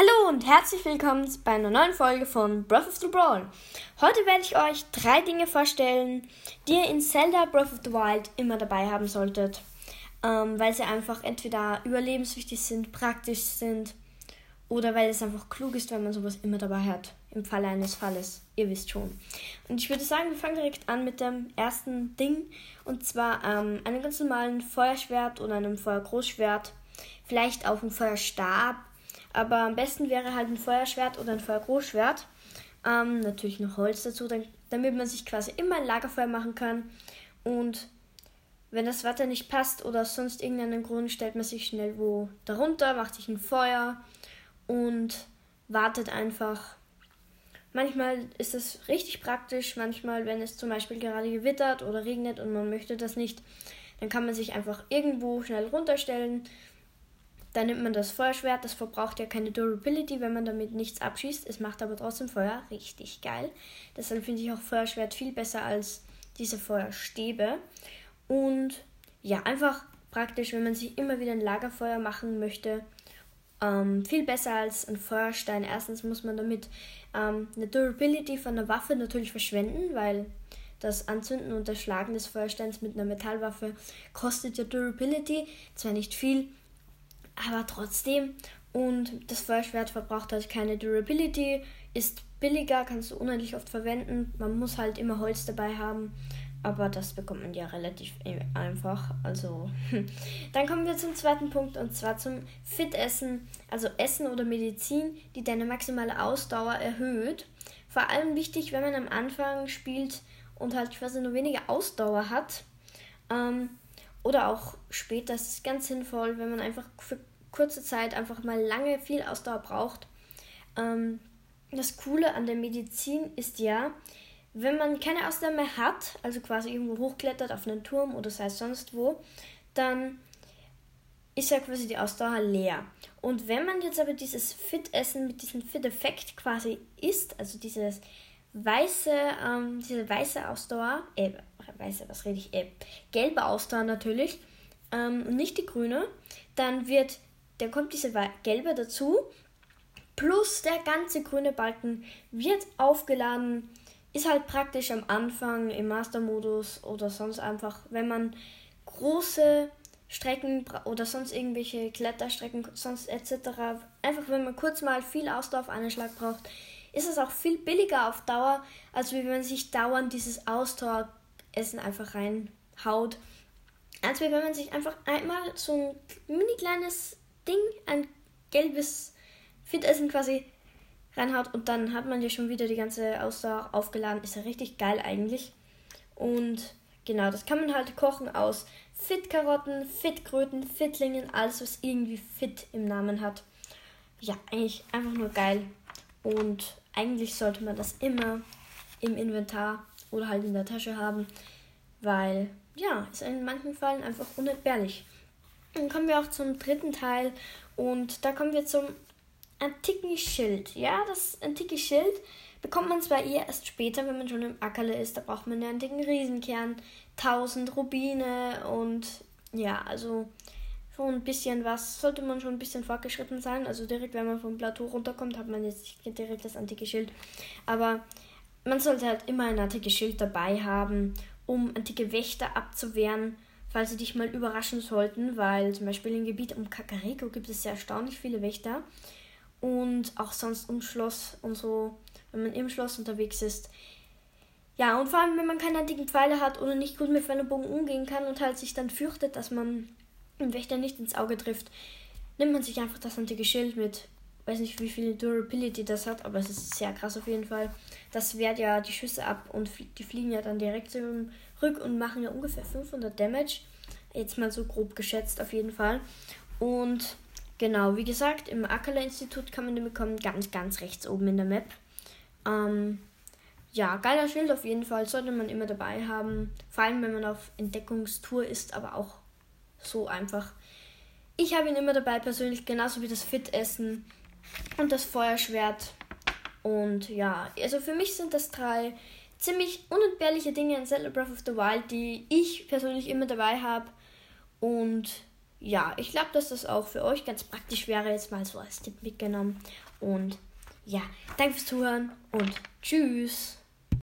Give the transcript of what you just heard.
Hallo und herzlich willkommen bei einer neuen Folge von Breath of the Brawl. Heute werde ich euch drei Dinge vorstellen, die ihr in Zelda Breath of the Wild immer dabei haben solltet, ähm, weil sie einfach entweder überlebenswichtig sind, praktisch sind oder weil es einfach klug ist, wenn man sowas immer dabei hat, im Falle eines Falles. Ihr wisst schon. Und ich würde sagen, wir fangen direkt an mit dem ersten Ding, und zwar ähm, einem ganz normalen Feuerschwert oder einem Feuergroßschwert, vielleicht auch ein Feuerstab aber am besten wäre halt ein Feuerschwert oder ein Feuergroßschwert. Ähm, natürlich noch Holz dazu, dann, damit man sich quasi immer ein Lagerfeuer machen kann. Und wenn das Wetter nicht passt oder aus sonst irgendeinen Grund, stellt man sich schnell wo darunter, macht sich ein Feuer und wartet einfach. Manchmal ist es richtig praktisch, manchmal, wenn es zum Beispiel gerade gewittert oder regnet und man möchte das nicht, dann kann man sich einfach irgendwo schnell runterstellen, dann nimmt man das Feuerschwert, das verbraucht ja keine Durability, wenn man damit nichts abschießt. Es macht aber trotzdem Feuer, richtig geil. Deshalb finde ich auch Feuerschwert viel besser als diese Feuerstäbe. Und ja, einfach praktisch, wenn man sich immer wieder ein Lagerfeuer machen möchte. Ähm, viel besser als ein Feuerstein. Erstens muss man damit ähm, eine Durability von der Waffe natürlich verschwenden, weil das Anzünden und das Schlagen des Feuersteins mit einer Metallwaffe kostet ja Durability. Zwar nicht viel, aber trotzdem. Und das Feuerschwert verbraucht halt keine Durability, ist billiger, kannst du unendlich oft verwenden. Man muss halt immer Holz dabei haben. Aber das bekommt man ja relativ e- einfach. Also, dann kommen wir zum zweiten Punkt und zwar zum Fit-Essen. Also Essen oder Medizin, die deine maximale Ausdauer erhöht. Vor allem wichtig, wenn man am Anfang spielt und halt quasi nur weniger Ausdauer hat. Ähm, oder auch später ist es ganz sinnvoll, wenn man einfach für kurze Zeit einfach mal lange viel Ausdauer braucht. Ähm, das Coole an der Medizin ist ja, wenn man keine Ausdauer mehr hat, also quasi irgendwo hochklettert auf einen Turm oder sei es sonst wo, dann ist ja quasi die Ausdauer leer. Und wenn man jetzt aber dieses Fit-Essen mit diesem Fit-Effekt quasi isst, also dieses weiße, ähm, diese weiße Ausdauer, äh, weiße, was rede ich, äh, gelbe Ausdauer natürlich, ähm, und nicht die grüne, dann wird, dann kommt diese gelbe dazu, plus der ganze grüne Balken wird aufgeladen, ist halt praktisch am Anfang im Master-Modus oder sonst einfach, wenn man große Strecken oder sonst irgendwelche Kletterstrecken, sonst etc. Einfach wenn man kurz mal viel Ausdauer auf einen Schlag braucht, ist es auch viel billiger auf Dauer, als wenn man sich dauernd dieses Ausdaueressen einfach reinhaut. Als wenn man sich einfach einmal so ein mini kleines Ding, ein gelbes Fitessen quasi reinhaut und dann hat man ja schon wieder die ganze Ausdauer aufgeladen. Ist ja richtig geil eigentlich. Und genau, das kann man halt kochen aus Fit-Karotten, Fit-Kröten, Fitlingen, alles was irgendwie Fit im Namen hat. Ja, eigentlich einfach nur geil. Und eigentlich sollte man das immer im Inventar oder halt in der Tasche haben, weil ja, ist in manchen Fällen einfach unentbehrlich. Dann kommen wir auch zum dritten Teil und da kommen wir zum antiken Schild. Ja, das antike Schild bekommt man zwar eher erst später, wenn man schon im Ackerle ist, da braucht man den antiken Riesenkern, 1000 Rubine und ja, also schon ein bisschen was, sollte man schon ein bisschen fortgeschritten sein. Also direkt, wenn man vom Plateau runterkommt, hat man jetzt direkt das antike Schild. Aber man sollte halt immer ein antikes Schild dabei haben, um antike Wächter abzuwehren, falls sie dich mal überraschen sollten, weil zum Beispiel im Gebiet um Kakariko gibt es sehr erstaunlich viele Wächter. Und auch sonst um Schloss und so, wenn man im Schloss unterwegs ist. Ja, und vor allem, wenn man keine antiken Pfeile hat oder nicht gut mit Bogen umgehen kann und halt sich dann fürchtet, dass man und Wächter nicht ins Auge trifft, nimmt man sich einfach das antike Schild mit. Weiß nicht, wie viel Durability das hat, aber es ist sehr krass auf jeden Fall. Das wehrt ja die Schüsse ab und die fliegen ja dann direkt zurück und machen ja ungefähr 500 Damage. Jetzt mal so grob geschätzt auf jeden Fall. Und genau, wie gesagt, im Akala Institut kann man den bekommen, ganz, ganz rechts oben in der Map. Ähm, ja, geiler Schild auf jeden Fall, sollte man immer dabei haben. Vor allem, wenn man auf Entdeckungstour ist, aber auch so einfach. Ich habe ihn immer dabei persönlich, genauso wie das Fit-Essen und das Feuerschwert. Und ja, also für mich sind das drei ziemlich unentbehrliche Dinge in Zelda Breath of the Wild, die ich persönlich immer dabei habe. Und ja, ich glaube, dass das auch für euch ganz praktisch wäre, jetzt mal so als Tipp mitgenommen. Und ja, danke fürs Zuhören und tschüss.